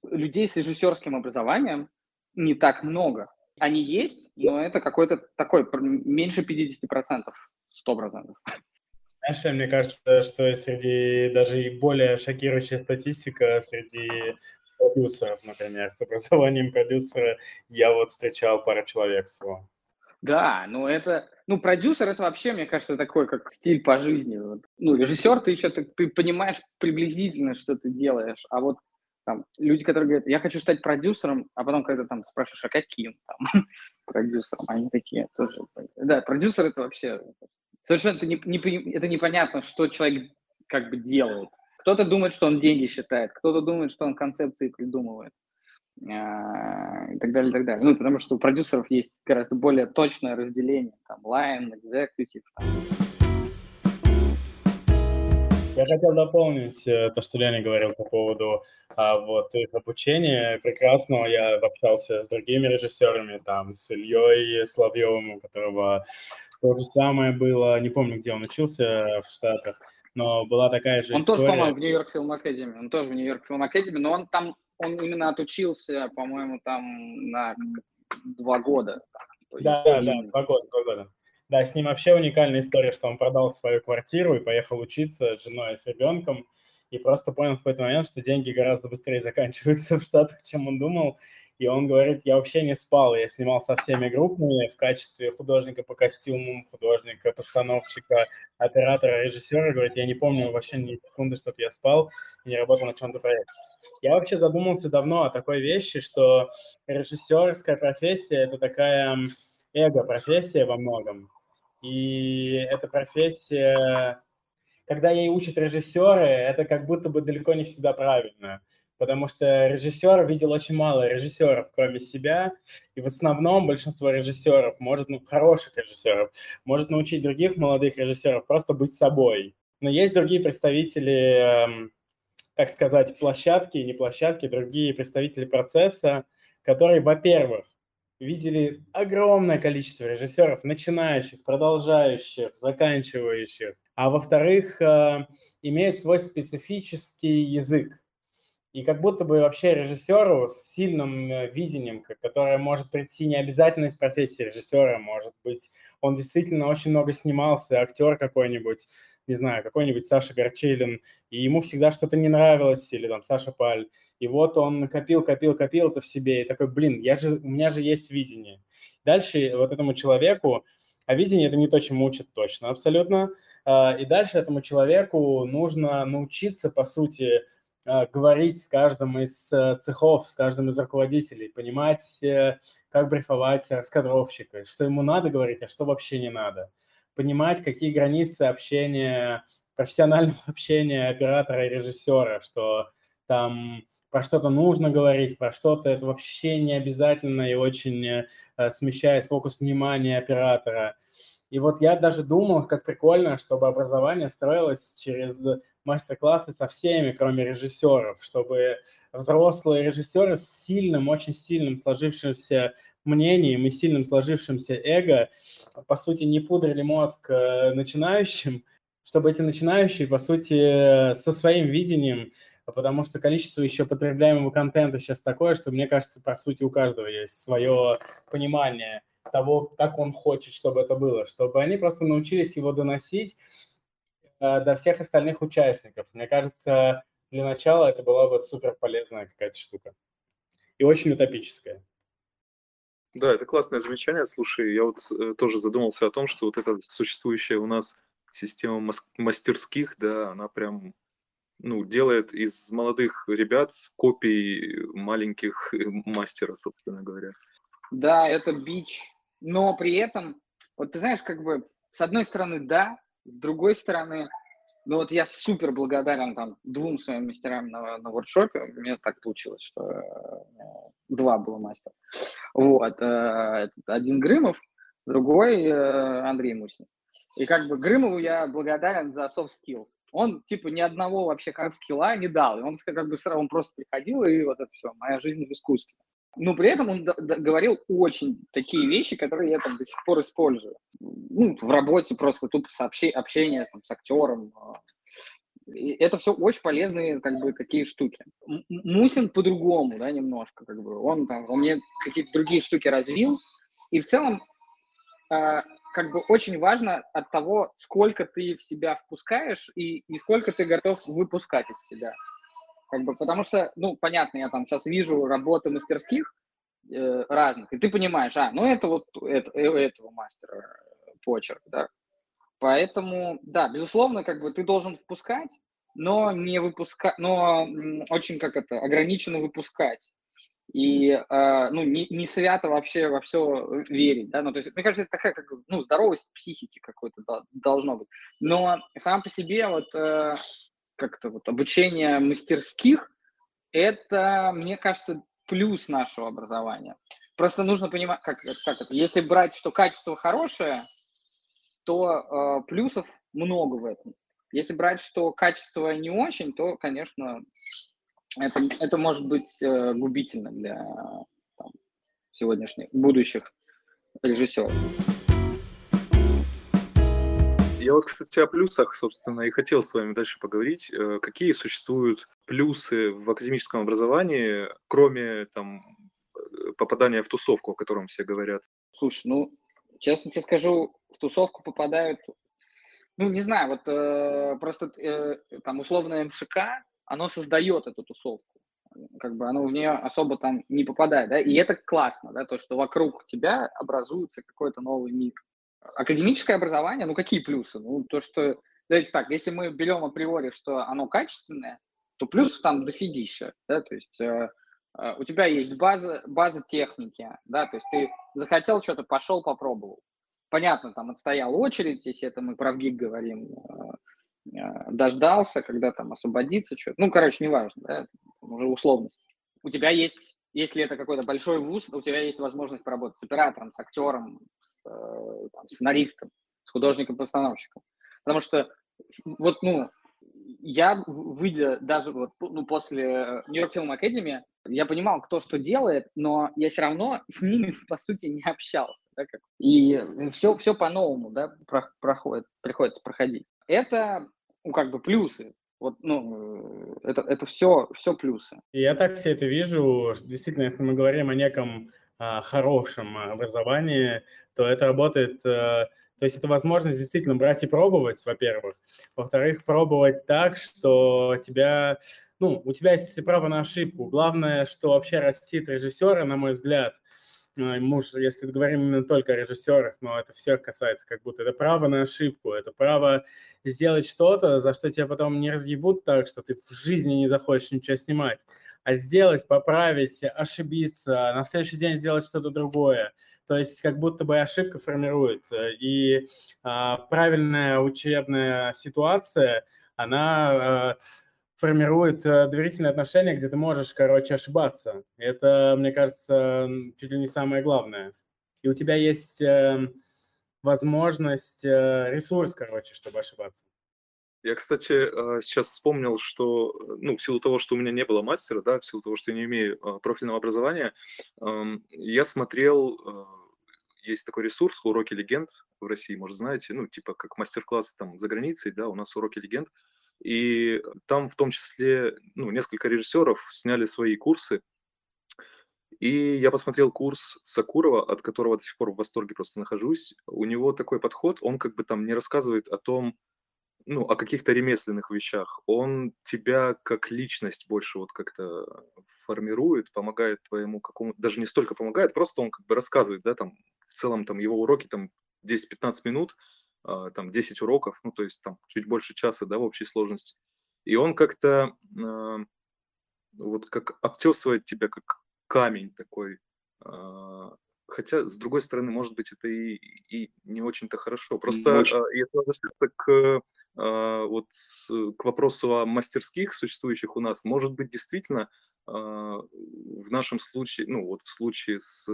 людей с режиссерским образованием не так много. Они есть, но это какой-то такой, меньше 50%, 100%. Знаешь, мне кажется, что среди даже и более шокирующая статистика среди продюсеров, например, с образованием продюсера я вот встречал пару человек всего. Да, ну это, ну продюсер это вообще, мне кажется, такой как стиль по жизни. Ну режиссер ты еще ты, ты понимаешь приблизительно, что ты делаешь, а вот там, люди, которые говорят, я хочу стать продюсером, а потом, когда там спрашиваешь, а каким там продюсером, они такие тоже. Да, продюсер это вообще совершенно это, не, не, это непонятно, что человек как бы делает. Кто-то думает, что он деньги считает, кто-то думает, что он концепции придумывает а, и так далее, и так далее. Ну, потому что у продюсеров есть гораздо более точное разделение, там, line, executive, там, я хотел дополнить э, то, что Леня говорил по поводу а, вот их обучения прекрасного. Я общался с другими режиссерами, там, с Ильей Славьевым, у которого то же самое было, не помню, где он учился в Штатах, но была такая же Он история. тоже, по-моему, в Нью-Йорк Фильм Академии, он тоже в Нью-Йорк Фильм Академии, но он там, он именно отучился, по-моему, там на два года. Да, да, да, два года, два года. Да, с ним вообще уникальная история, что он продал свою квартиру и поехал учиться с женой и с ребенком, и просто понял в какой-то момент, что деньги гораздо быстрее заканчиваются в Штатах, чем он думал. И он говорит, я вообще не спал, я снимал со всеми группами в качестве художника по костюмам, художника, постановщика, оператора, режиссера. Говорит, я не помню вообще ни секунды, чтобы я спал и не работал на чем-то проекте. Я вообще задумался давно о такой вещи, что режиссерская профессия – это такая эго-профессия во многом. И эта профессия, когда ей учат режиссеры, это как будто бы далеко не всегда правильно. Потому что режиссер видел очень мало режиссеров, кроме себя, и в основном большинство режиссеров, может, ну, хороших режиссеров, может научить других молодых режиссеров просто быть собой. Но есть другие представители, эм, так сказать, площадки, не площадки, другие представители процесса, которые, во-первых, видели огромное количество режиссеров, начинающих, продолжающих, заканчивающих, а во-вторых, э, имеют свой специфический язык. И как будто бы вообще режиссеру с сильным э, видением, которое может прийти не обязательно из профессии режиссера, может быть, он действительно очень много снимался, актер какой-нибудь, не знаю, какой-нибудь Саша Горчелин, и ему всегда что-то не нравилось, или там Саша Паль, и вот он копил, копил, копил это в себе, и такой, блин, я же, у меня же есть видение. Дальше вот этому человеку, а видение – это не то, чему учат точно абсолютно, а, и дальше этому человеку нужно научиться, по сути, а, говорить с каждым из э, цехов, с каждым из руководителей, понимать, э, как брифовать раскадровщика, что ему надо говорить, а что вообще не надо. Понимать, какие границы общения, профессионального общения оператора и режиссера, что там про что-то нужно говорить, про что-то это вообще не обязательно и очень э, смещает фокус внимания оператора. И вот я даже думал, как прикольно, чтобы образование строилось через мастер-классы со всеми, кроме режиссеров, чтобы взрослые режиссеры с сильным, очень сильным сложившимся мнением и сильным сложившимся эго, по сути, не пудрили мозг э, начинающим, чтобы эти начинающие, по сути, со своим видением, потому что количество еще потребляемого контента сейчас такое, что, мне кажется, по сути, у каждого есть свое понимание того, как он хочет, чтобы это было, чтобы они просто научились его доносить Э, до всех остальных участников. Мне кажется, для начала это была бы супер полезная какая-то штука. И очень утопическая. Да, это классное замечание. Слушай, я вот э, тоже задумался о том, что вот эта существующая у нас система мастерских, да, она прям ну, делает из молодых ребят копий маленьких э, мастера, собственно говоря. Да, это бич. Но при этом, вот ты знаешь, как бы, с одной стороны, да, с другой стороны, ну вот я супер благодарен там двум своим мастерам на, на воркшопе. У меня так получилось, что э, два было мастера. Вот. Э, один Грымов, другой э, Андрей Мусин. И как бы Грымову я благодарен за soft skills. Он типа ни одного вообще как скилла не дал. И он как бы сразу он просто приходил и вот это все, моя жизнь в искусстве. Но при этом он говорил очень такие вещи, которые я там до сих пор использую. Ну, в работе просто тупо сообще, общение там, с актером. А. Это все очень полезные как бы какие штуки. Мусин по-другому, да, немножко, как бы. Он там, он мне какие-то другие штуки развил. И в целом, э, как бы очень важно от того, сколько ты в себя впускаешь и, и сколько ты готов выпускать из себя. Как бы, потому что, ну, понятно, я там сейчас вижу работы мастерских э, разных, и ты понимаешь, а, ну, это вот это, э, этого мастера э, почерк, да. Поэтому, да, безусловно, как бы ты должен впускать, но не выпускать, но очень, как это, ограниченно выпускать. И, э, ну, не, не свято вообще во все верить, да, ну, то есть, мне кажется, это такая, как, ну, здоровость психики какой-то должно быть. Но сам по себе вот э, как-то вот обучение мастерских, это, мне кажется, плюс нашего образования. Просто нужно понимать, как, как это. Если брать, что качество хорошее, то э, плюсов много в этом. Если брать, что качество не очень, то, конечно, это, это может быть э, губительно для там, сегодняшних, будущих режиссеров. Я вот, кстати, о плюсах, собственно, и хотел с вами дальше поговорить. Э, какие существуют плюсы в академическом образовании, кроме там э, попадания в тусовку, о котором все говорят? Слушай, ну, честно тебе скажу, в тусовку попадают, ну, не знаю, вот э, просто э, там условное МШК, оно создает эту тусовку как бы оно в нее особо там не попадает, да, и это классно, да, то, что вокруг тебя образуется какой-то новый мир. Академическое образование, ну какие плюсы? Ну то, что, давайте так, если мы берем априори, что оно качественное, то плюсов там дофигища, да, то есть э, э, у тебя есть база, база техники, да, то есть ты захотел что-то, пошел, попробовал. Понятно, там отстоял очередь, если это мы про ВГИК говорим, э, э, дождался, когда там освободится что-то. Ну, короче, неважно, да, уже условность. У тебя есть если это какой-то большой вуз, у тебя есть возможность поработать с оператором, с актером, с э, там, сценаристом, с художником-постановщиком. Потому что вот, ну, я, выйдя даже вот, ну, после Нью-Йорк Film Academy, я понимал, кто что делает, но я все равно с ними, по сути, не общался. Да, как. И все, все по-новому да, проходит, приходится проходить. Это, ну, как бы плюсы вот, ну, это, это все, все плюсы. Я так все это вижу. Действительно, если мы говорим о неком а, хорошем образовании, то это работает а, То есть это возможность действительно брать и пробовать, во-первых. Во-вторых, пробовать так, что тебя, ну, у тебя есть право на ошибку. Главное, что вообще растит режиссера, на мой взгляд, э, муж, если говорим именно только о режиссерах, но это всех касается, как будто это право на ошибку, это право сделать что-то, за что тебя потом не разъебут так, что ты в жизни не захочешь ничего снимать, а сделать, поправить, ошибиться, на следующий день сделать что-то другое. То есть как будто бы ошибка формирует. И а, правильная учебная ситуация, она а, формирует а, доверительные отношения, где ты можешь, короче, ошибаться. Это, мне кажется, чуть ли не самое главное. И у тебя есть э, возможность, э, ресурс, короче, чтобы ошибаться. Я, кстати, сейчас вспомнил, что, ну, в силу того, что у меня не было мастера, да, в силу того, что я не имею профильного образования, я смотрел, есть такой ресурс «Уроки легенд» в России, может, знаете, ну, типа как мастер-класс там за границей, да, у нас «Уроки легенд», и там в том числе, ну, несколько режиссеров сняли свои курсы, и я посмотрел курс Сакурова, от которого до сих пор в восторге просто нахожусь. У него такой подход, он как бы там не рассказывает о том, ну, о каких-то ремесленных вещах. Он тебя как личность больше вот как-то формирует, помогает твоему какому даже не столько помогает, просто он как бы рассказывает, да, там, в целом там его уроки там 10-15 минут, там 10 уроков, ну, то есть там чуть больше часа, да, в общей сложности. И он как-то э, вот как обтесывает тебя, как камень такой, э, хотя, с другой стороны, может быть, это и, и не очень-то хорошо. Просто очень. э, если возвращаться к а, вот к вопросу о мастерских, существующих у нас, может быть, действительно а, в нашем случае, ну вот в случае с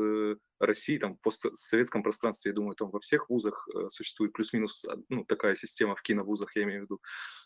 Россией, там, в постсоветском пространстве, я думаю, там во всех вузах э, существует плюс-минус ну, такая система в киновузах, я имею в виду,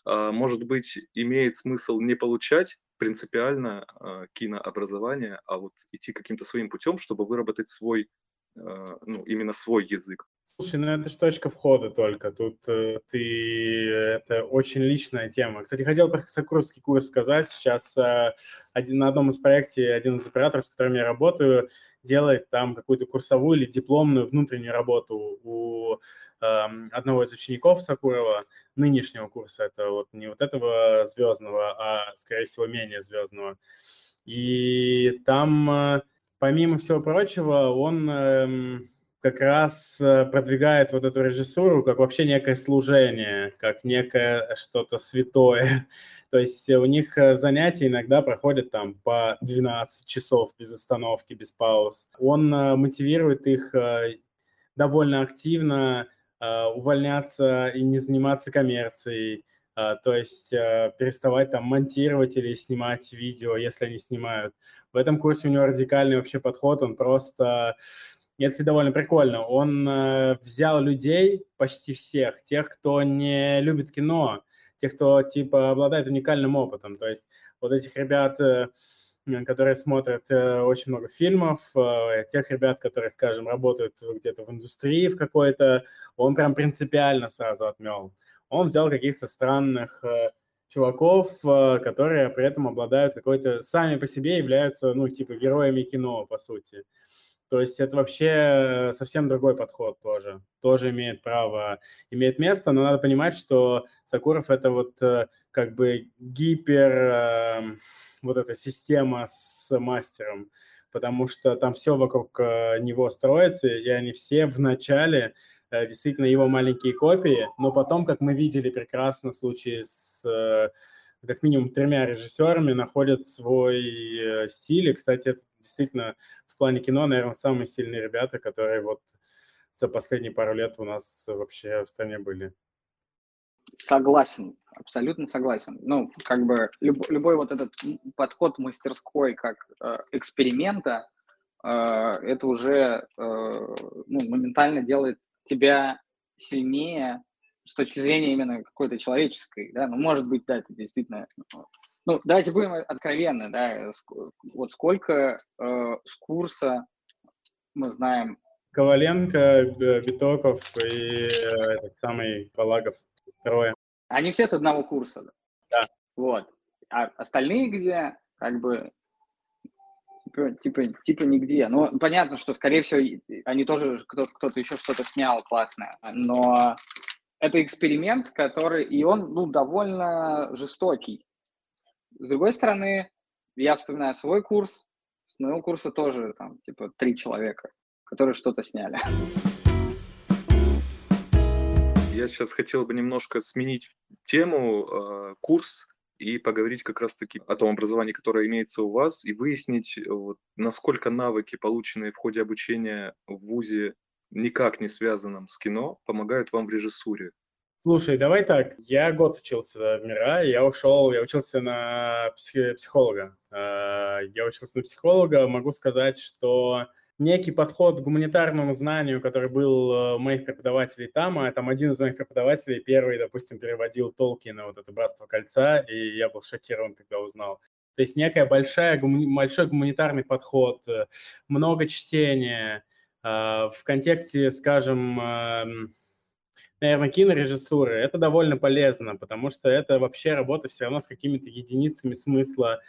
а, может быть, имеет смысл не получать принципиально кинообразование, а вот идти каким-то своим путем, чтобы выработать свой, ну, именно свой язык. Слушай, ну это же точка входа только. Тут э, ты... Это очень личная тема. Кстати, хотел про Сокурский курс сказать. Сейчас э, один, на одном из проектов один из операторов, с которым я работаю, делает там какую-то курсовую или дипломную внутреннюю работу у э, одного из учеников Сакурова, нынешнего курса. Это вот не вот этого звездного, а, скорее всего, менее звездного. И там, э, помимо всего прочего, он... Э, как раз э, продвигает вот эту режиссуру как вообще некое служение, как некое что-то святое. То есть у них э, занятия иногда проходят там по 12 часов без остановки, без пауз. Он э, мотивирует их довольно активно увольняться и не заниматься коммерцией, то есть переставать там монтировать или снимать видео, если они снимают. В этом курсе у него радикальный вообще подход, он просто это довольно прикольно. Он э, взял людей, почти всех, тех, кто не любит кино, тех, кто типа обладает уникальным опытом. То есть вот этих ребят, э, которые смотрят э, очень много фильмов, э, тех ребят, которые, скажем, работают где-то в индустрии в какой-то, он прям принципиально сразу отмел. Он взял каких-то странных чуваков, которые при этом обладают какой-то, сами по себе являются, ну, типа, героями кино, по сути. То есть это вообще совсем другой подход тоже. Тоже имеет право, имеет место, но надо понимать, что Сакуров это вот э, как бы гипер, эм, вот эта система с мастером, потому что там все вокруг э, него строится, и они все в начале э, действительно его маленькие копии, но потом, как мы видели прекрасно в случае с как минимум тремя режиссерами находят свой стиль. И, кстати, это действительно в плане кино, наверное, самые сильные ребята, которые вот за последние пару лет у нас вообще в стране были. Согласен, абсолютно согласен. Ну, как бы люб, любой вот этот подход мастерской как э, эксперимента, э, это уже э, ну, моментально делает тебя сильнее с точки зрения именно какой-то человеческой, да, ну, может быть, да, это действительно ну, давайте будем откровенны, да, вот сколько э, с курса мы знаем. Коваленко, Битоков и э, этот самый Палагов, трое. Они все с одного курса. Да. Вот. А остальные где, как бы, типа, типа, типа нигде. Ну, понятно, что, скорее всего, они тоже, кто-то, кто-то еще что-то снял классное, но это эксперимент, который, и он, ну, довольно жестокий. С другой стороны, я вспоминаю свой курс, с моего курса тоже, там, типа, три человека, которые что-то сняли. Я сейчас хотел бы немножко сменить тему, э, курс и поговорить как раз-таки о том образовании, которое имеется у вас, и выяснить, вот, насколько навыки, полученные в ходе обучения в ВУЗе, никак не связанном с кино, помогают вам в режиссуре. Слушай, давай так. Я год учился в МИРА, я ушел, я учился на психолога. А, я учился на психолога, могу сказать, что некий подход к гуманитарному знанию, который был э, у моих преподавателей там, а там один из моих преподавателей первый, допустим, переводил Толкина, вот это «Братство кольца», и я был шокирован, когда узнал. То есть некая большая, большой гуманитарный подход, э, много чтения в контексте, скажем, эм, наверное, кинорежиссуры, это довольно полезно, потому что это вообще работа все равно с какими-то единицами смысла,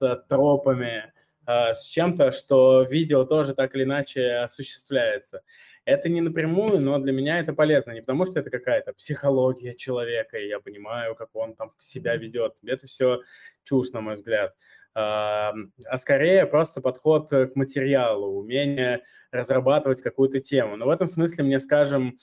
с тропами, а, с чем-то, что видео тоже так или иначе осуществляется. Это не напрямую, но для меня это полезно. Не потому что это какая-то психология человека, и я понимаю, как он там себя ведет. Это все чушь, на мой взгляд. А, скорее просто подход к материалу, умение разрабатывать какую-то тему. Но в этом смысле мне, скажем,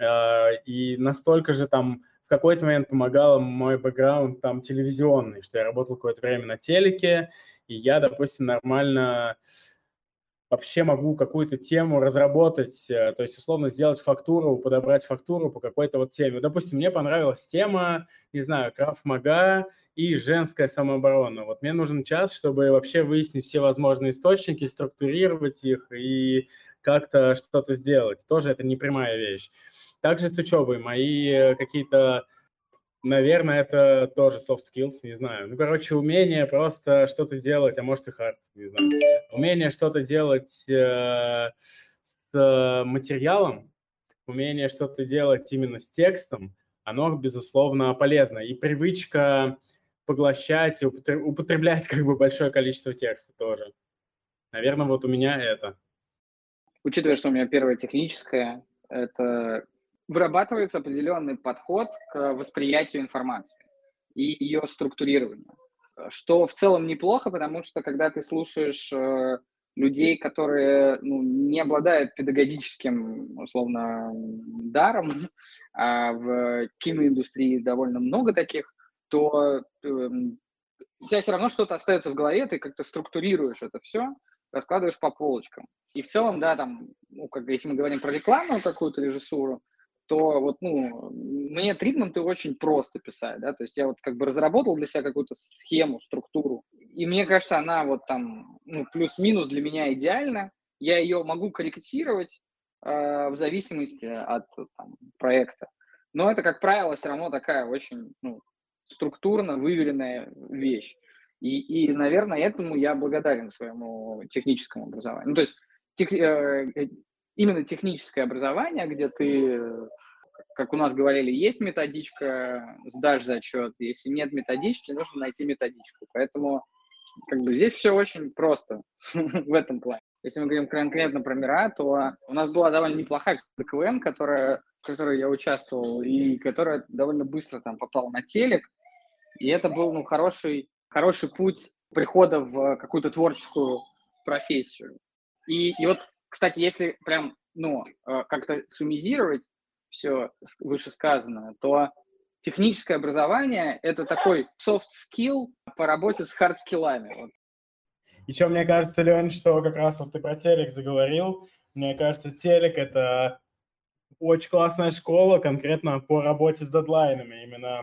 а, и настолько же там в какой-то момент помогал мой бэкграунд там телевизионный, что я работал какое-то время на телеке, и я, допустим, нормально вообще могу какую-то тему разработать, э, то есть, условно, сделать фактуру, подобрать фактуру по какой-то вот теме. Допустим, мне понравилась тема, не знаю, краф-мага и женская самооборона. Вот мне нужен час, чтобы вообще выяснить все возможные источники, структурировать их и как-то что-то сделать. Тоже это не прямая вещь. Также с учебой. Мои э, какие-то, наверное, это тоже soft skills, не знаю. Ну, короче, умение просто что-то делать, а может и hard, не знаю. Умение что-то делать э, с материалом, умение что-то делать именно с текстом, оно, безусловно, полезно. И привычка поглощать и употреблять как бы большое количество текста тоже. Наверное, вот у меня это. Учитывая, что у меня первое техническое, это вырабатывается определенный подход к восприятию информации и ее структурированию, что в целом неплохо, потому что когда ты слушаешь э, людей, которые ну, не обладают педагогическим, условно, даром, а в киноиндустрии довольно много таких, то э, у тебя все равно что-то остается в голове, ты как-то структурируешь это все, раскладываешь по полочкам. И в целом, да, там, ну, как если мы говорим про рекламную какую-то режиссуру, то вот, ну, мне тритменты очень просто писать, да, то есть я вот как бы разработал для себя какую-то схему, структуру, и мне кажется, она вот там, ну, плюс-минус для меня идеальна, я ее могу корректировать э, в зависимости от там, проекта, но это, как правило, все равно такая очень, ну, структурно выверенная вещь. И, и, наверное, этому я благодарен своему техническому образованию. Ну, то есть тех, э, именно техническое образование, где ты, как у нас говорили, есть методичка, сдашь зачет. Если нет методички, нужно найти методичку. Поэтому как бы здесь все очень просто в этом плане. Если мы говорим конкретно про мира, то у нас была довольно неплохая КВН, которая, в которой я участвовал, и которая довольно быстро там попала на телек. И это был ну, хороший, хороший путь прихода в какую-то творческую профессию. И, и вот кстати, если прям, ну, э, как-то суммизировать все вышесказанное, то техническое образование – это такой soft skill по работе с hard скиллами. Вот. Еще мне кажется, Лень, что как раз вот ты про телек заговорил. Мне кажется, телек – это очень классная школа конкретно по работе с дедлайнами. Именно,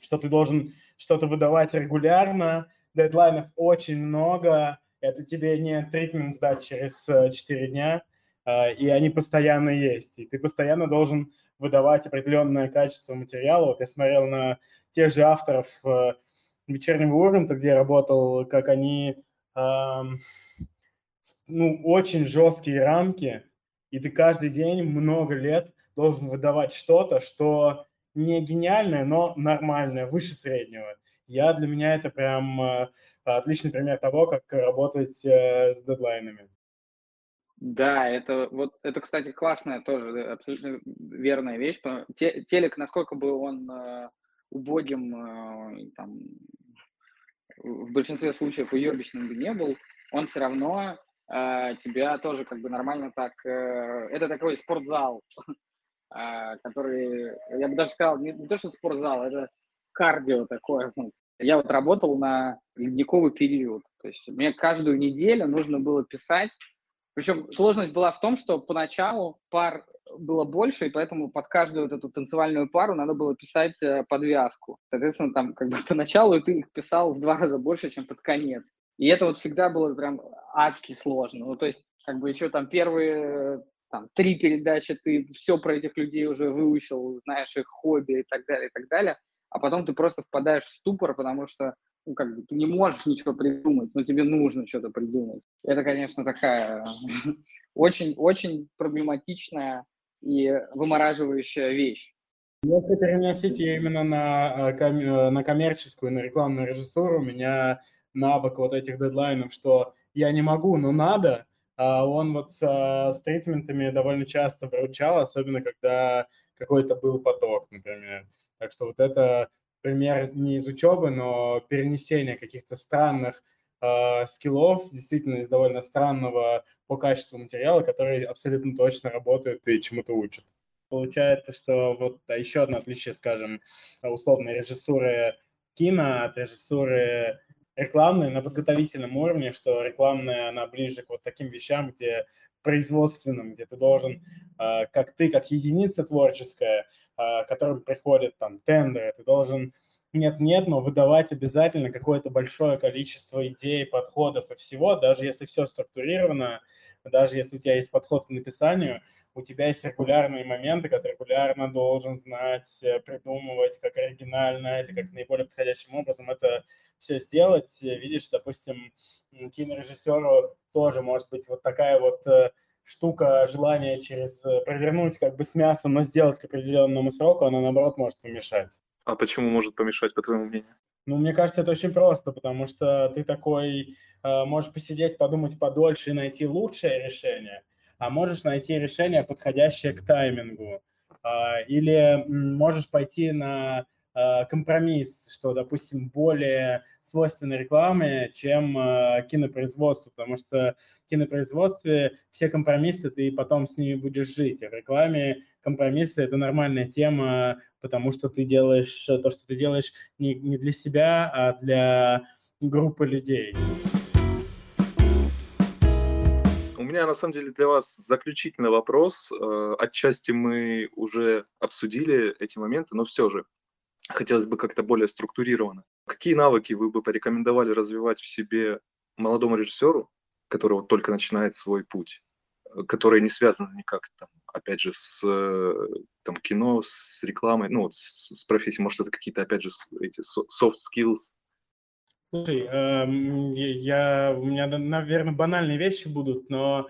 что ты должен что-то выдавать регулярно, дедлайнов очень много, это тебе не тритмент сдать через 4 э, дня, а, и они постоянно есть. И ты постоянно должен выдавать определенное качество материала. Вот я смотрел на тех же авторов э, вечернего Урганта, где я работал, как они ну, очень жесткие рамки, и ты каждый день много лет должен выдавать что-то, что не гениальное, но нормальное, выше среднего. Я для меня это прям э, отличный пример того, как работать э, с дедлайнами. Да, это вот это, кстати, классная тоже абсолютно верная вещь. Телек, насколько бы он э, убогим, э, там, в большинстве случаев уебищным бы не был, он все равно э, тебя тоже как бы нормально так... Э, это такой спортзал, э, который, я бы даже сказал, не, не то, что спортзал, это кардио такое. Я вот работал на ледниковый период. То есть мне каждую неделю нужно было писать. Причем сложность была в том, что поначалу пар было больше, и поэтому под каждую вот эту танцевальную пару надо было писать э, подвязку. Соответственно, там как бы поначалу ты их писал в два раза больше, чем под конец. И это вот всегда было прям адски сложно. Ну, то есть, как бы еще там первые там, три передачи ты все про этих людей уже выучил, знаешь их хобби и так далее, и так далее а потом ты просто впадаешь в ступор, потому что ну, как бы, ты не можешь ничего придумать, но тебе нужно что-то придумать. Это, конечно, такая очень-очень проблематичная и вымораживающая вещь. Если переносить ее именно на, э, э, на коммерческую, на рекламную режиссуру, у меня навык вот этих дедлайнов, что я не могу, но надо, а он вот с, с тритментами довольно часто выручал, особенно когда какой-то был поток, например. Так что вот это пример не из учебы, но перенесение каких-то странных э, скиллов, действительно из довольно странного по качеству материала, который абсолютно точно работает и чему-то учат. Получается, что вот а еще одно отличие, скажем, условной режиссуры кино от режиссуры рекламной на подготовительном уровне, что рекламная, она ближе к вот таким вещам, где производственным, где ты должен, э, как ты, как единица творческая, а, которым приходят там тендеры, ты должен нет-нет, но выдавать обязательно какое-то большое количество идей, подходов и всего, даже если все структурировано, даже если у тебя есть подход к написанию, у тебя есть регулярные моменты, которые регулярно должен знать, э, придумывать, как оригинально или как наиболее подходящим образом это все сделать. Видишь, допустим, кинорежиссеру тоже может быть вот такая вот э, штука, желание через э, провернуть как бы с мясом, но сделать к определенному сроку, она наоборот может помешать. А почему может помешать, по твоему мнению? Ну, мне кажется, это очень просто, потому что ты такой э, можешь посидеть, подумать подольше и найти лучшее решение, а можешь найти решение, подходящее к таймингу. Э, или можешь пойти на компромисс, что, допустим, более свойственно рекламе, чем э, кинопроизводству, потому что в кинопроизводстве все компромиссы, ты потом с ними будешь жить, а в рекламе компромиссы – это нормальная тема, потому что ты делаешь то, что ты делаешь не, не для себя, а для группы людей. У меня на самом деле для вас заключительный вопрос. Э, отчасти мы уже обсудили эти моменты, но все же хотелось бы как-то более структурированно. Какие навыки вы бы порекомендовали развивать в себе молодому режиссеру, который вот только начинает свой путь, э, которые не связаны никак, там, опять же, с э, там, кино, с рекламой, ну, вот с, с профессией, может, это какие-то, опять же, эти soft skills? Слушай, эм, я, у меня, наверное, банальные вещи будут, но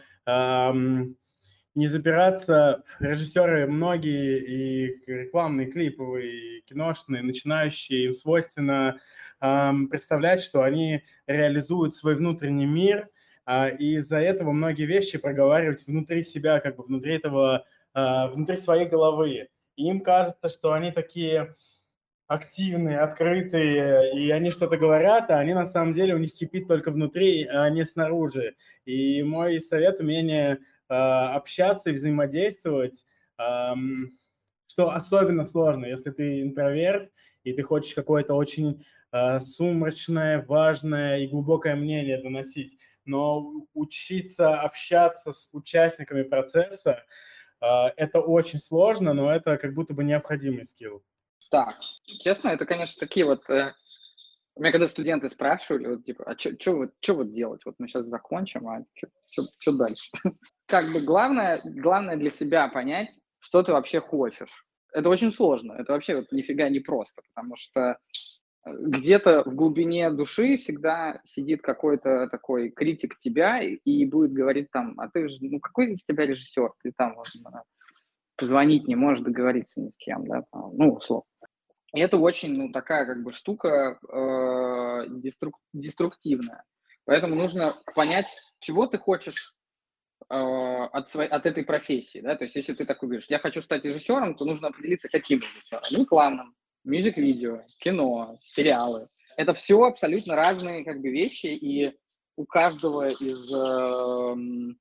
не запираться. Режиссеры многие и рекламные, клиповые, и киношные, начинающие, им свойственно эм, представлять, что они реализуют свой внутренний мир, э, и из-за этого многие вещи проговаривать внутри себя, как бы внутри этого, э, внутри своей головы. И им кажется, что они такие активные, открытые, и они что-то говорят, а они на самом деле у них кипит только внутри, а не снаружи. И мой совет умение общаться и взаимодействовать, что особенно сложно, если ты интроверт и ты хочешь какое-то очень а, сумрачное, важное и глубокое мнение доносить. Но учиться общаться с участниками процесса а, это очень сложно, но это как будто бы необходимый скилл. Так, честно, это, конечно, такие вот э, у меня когда студенты спрашивали, вот, типа, а что вот, чё вот делать? Вот мы сейчас закончим, а что дальше? как бы главное, главное для себя понять, что ты вообще хочешь. Это очень сложно, это вообще вот нифига не просто, потому что э, где-то в глубине души всегда сидит какой-то такой критик тебя и будет говорить там, а ты же, ну какой из тебя режиссер, ты там вот, позвонить не можешь, договориться ни с кем, да, там, ну, условно. И это очень, ну, такая как бы штука э, деструк, деструктивная. Поэтому нужно понять, чего ты хочешь от, своей, от этой профессии, да, то есть если ты такой говоришь, я хочу стать режиссером, то нужно определиться, каким режиссером, рекламным, мюзик-видео, кино, сериалы. Это все абсолютно разные как бы вещи, и у каждого из э,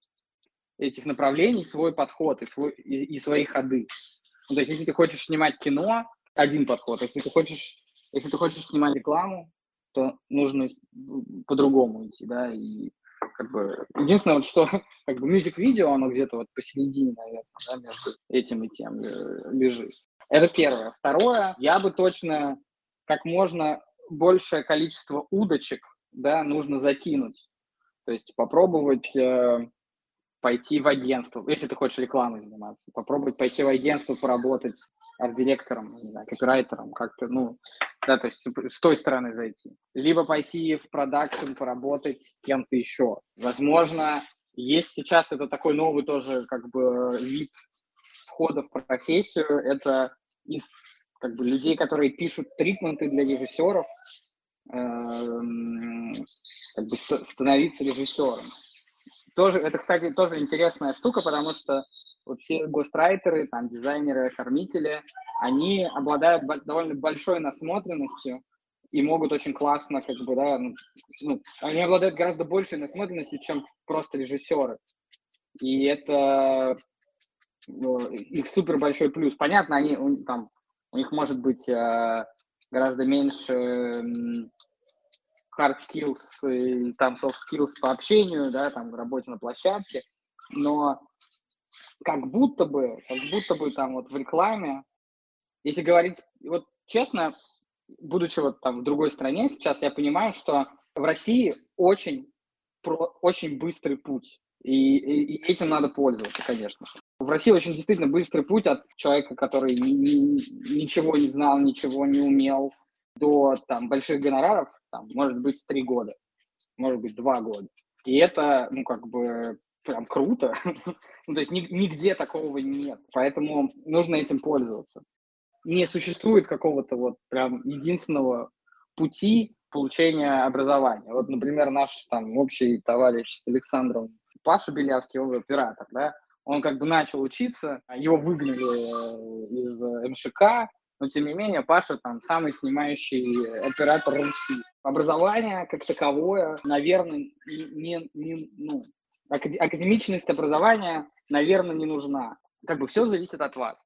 этих направлений свой подход и, свой, и, и свои ходы. Ну, то есть если ты хочешь снимать кино, один подход. Если ты хочешь, если ты хочешь снимать рекламу, то нужно по-другому идти, да, и как бы единственное, вот, что как бы мюзик-видео, оно где-то вот посередине, наверное, да, между этим и тем э, лежит. Это первое. Второе, я бы точно как можно большее количество удочек, да, нужно закинуть. То есть попробовать э, пойти в агентство, если ты хочешь рекламой заниматься, попробовать пойти в агентство, поработать арт-директором, не знаю, копирайтером, как-то, ну, да, то есть с той стороны зайти. Либо пойти в продакшн, поработать с кем-то еще. Возможно, есть сейчас это такой новый тоже как бы вид входа в профессию, это из как бы людей, которые пишут тритменты для режиссеров, эм, как бы становиться режиссером. Тоже, это, кстати, тоже интересная штука, потому что вот все гострайтеры, там, дизайнеры, оформители, они обладают довольно большой насмотренностью и могут очень классно, как бы, да, ну, ну, они обладают гораздо большей насмотренностью, чем просто режиссеры. И это ну, их супер большой плюс. Понятно, они там, у них может быть э, гораздо меньше hard skills и там soft skills по общению, да, там, работе на площадке, но как будто бы, как будто бы там вот в рекламе, если говорить, вот честно, будучи вот там в другой стране сейчас, я понимаю, что в России очень, про, очень быстрый путь. И, и, и этим надо пользоваться, конечно. В России очень действительно быстрый путь от человека, который ни, ни, ничего не знал, ничего не умел, до там, больших гонораров, там, может быть, три года, может быть, два года. И это, ну, как бы, прям круто. ну, то есть нигде такого нет. Поэтому нужно этим пользоваться. Не существует какого-то вот прям единственного пути получения образования. Вот, например, наш там общий товарищ с Александром Паша Белявский, он оператор, да, он как бы начал учиться, его выгнали э, из МШК, но тем не менее Паша там самый снимающий оператор Руси. Образование как таковое, наверное, не, не ну, академичность образования, наверное, не нужна. Как бы все зависит от вас.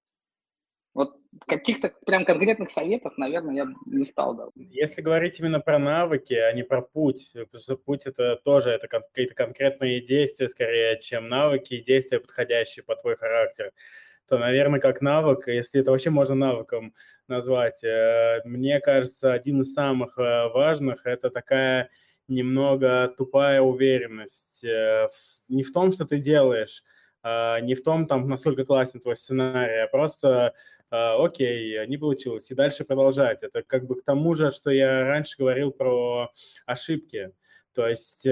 Вот каких-то прям конкретных советов, наверное, я не стал давать. Если говорить именно про навыки, а не про путь, потому что путь это тоже это какие-то конкретные действия скорее, чем навыки и действия, подходящие по твой характер, то, наверное, как навык, если это вообще можно навыком назвать, э, мне кажется, один из самых э, важных – это такая немного тупая уверенность э, не в том, что ты делаешь, а, не в том, там, насколько классен твой сценарий, а просто а, окей, не получилось, и дальше продолжать. Это как бы к тому же, что я раньше говорил про ошибки. То есть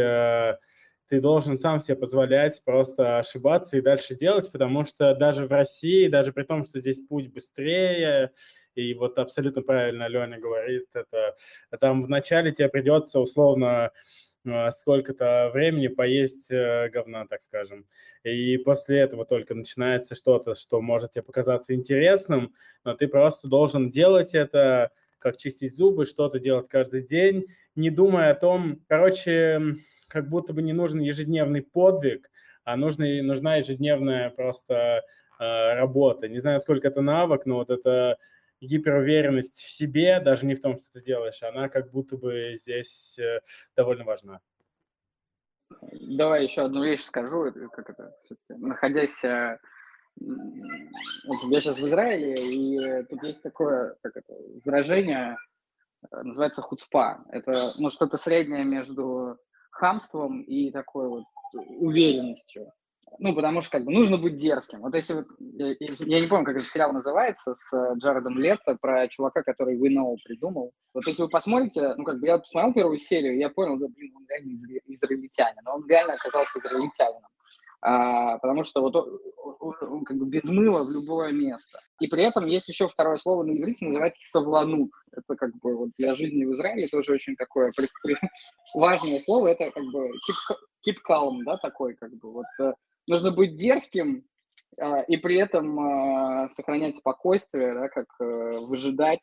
ты должен сам себе позволять просто ошибаться и дальше делать, потому что даже в России, даже при том, что здесь путь быстрее, и вот абсолютно правильно Леня говорит, это там вначале тебе придется условно сколько-то времени поесть э, говна, так скажем. И после этого только начинается что-то, что может тебе показаться интересным, но ты просто должен делать это, как чистить зубы, что-то делать каждый день, не думая о том, короче, как будто бы не нужен ежедневный подвиг, а нужна, нужна ежедневная просто э, работа. Не знаю, сколько это навык, но вот это гиперуверенность в себе, даже не в том, что ты делаешь, она как будто бы здесь э, довольно важна. Давай еще одну вещь скажу, как это, находясь, э, я сейчас в Израиле, и тут есть такое, как это, выражение, э, называется хуцпа. Это, ну, что-то среднее между хамством и такой вот уверенностью. Ну, потому что как бы нужно быть дерзким. Вот если вот, я не помню, как этот сериал называется, с э, Джаредом Лето, про чувака, который Know придумал. Вот если вы посмотрите, ну, как бы я посмотрел первую серию, я понял, да, блин, он реально изра- израильтянин. Он реально оказался израильтянином. а, потому что вот как бы без мыла в любое место. И при этом есть еще второе слово на иврите, называется «совланут». Это как бы вот для жизни в Израиле тоже очень такое важное слово. Это как бы keep, keep calm, да, такой как бы. Вот э, нужно быть дерзким, а, и при этом а, сохранять спокойствие, да, как э, выжидать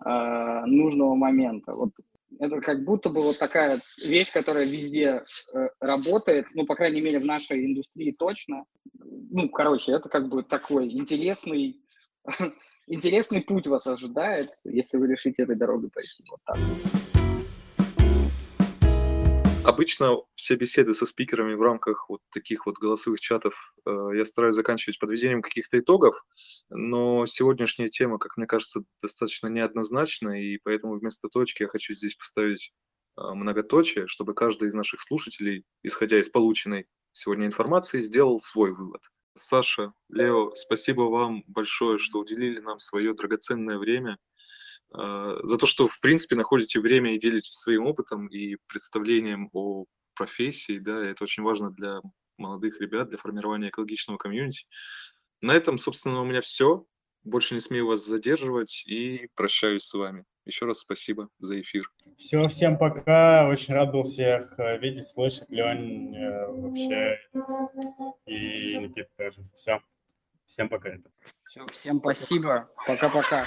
а, нужного момента. Вот это как будто бы вот такая вещь, которая везде э, работает, ну, по крайней мере, в нашей индустрии точно. Ну, короче, это как бы такой интересный, интересный путь вас ожидает, если вы решите этой дорогой пойти. Вот так. Обычно все беседы со спикерами в рамках вот таких вот голосовых чатов э, я стараюсь заканчивать подведением каких-то итогов, но сегодняшняя тема, как мне кажется, достаточно неоднозначна, и поэтому вместо точки я хочу здесь поставить э, многоточие, чтобы каждый из наших слушателей, исходя из полученной сегодня информации, сделал свой вывод. Саша, Лео, спасибо вам большое, что уделили нам свое драгоценное время за то, что, в принципе, находите время и делитесь своим опытом и представлением о профессии, да, это очень важно для молодых ребят, для формирования экологичного комьюнити. На этом, собственно, у меня все. Больше не смею вас задерживать и прощаюсь с вами. Еще раз спасибо за эфир. Все, всем пока. Очень рад был всех э, видеть, слышать. Лень э, вообще и Никита тоже. Все. Всем пока. Все, всем спасибо. Пока-пока.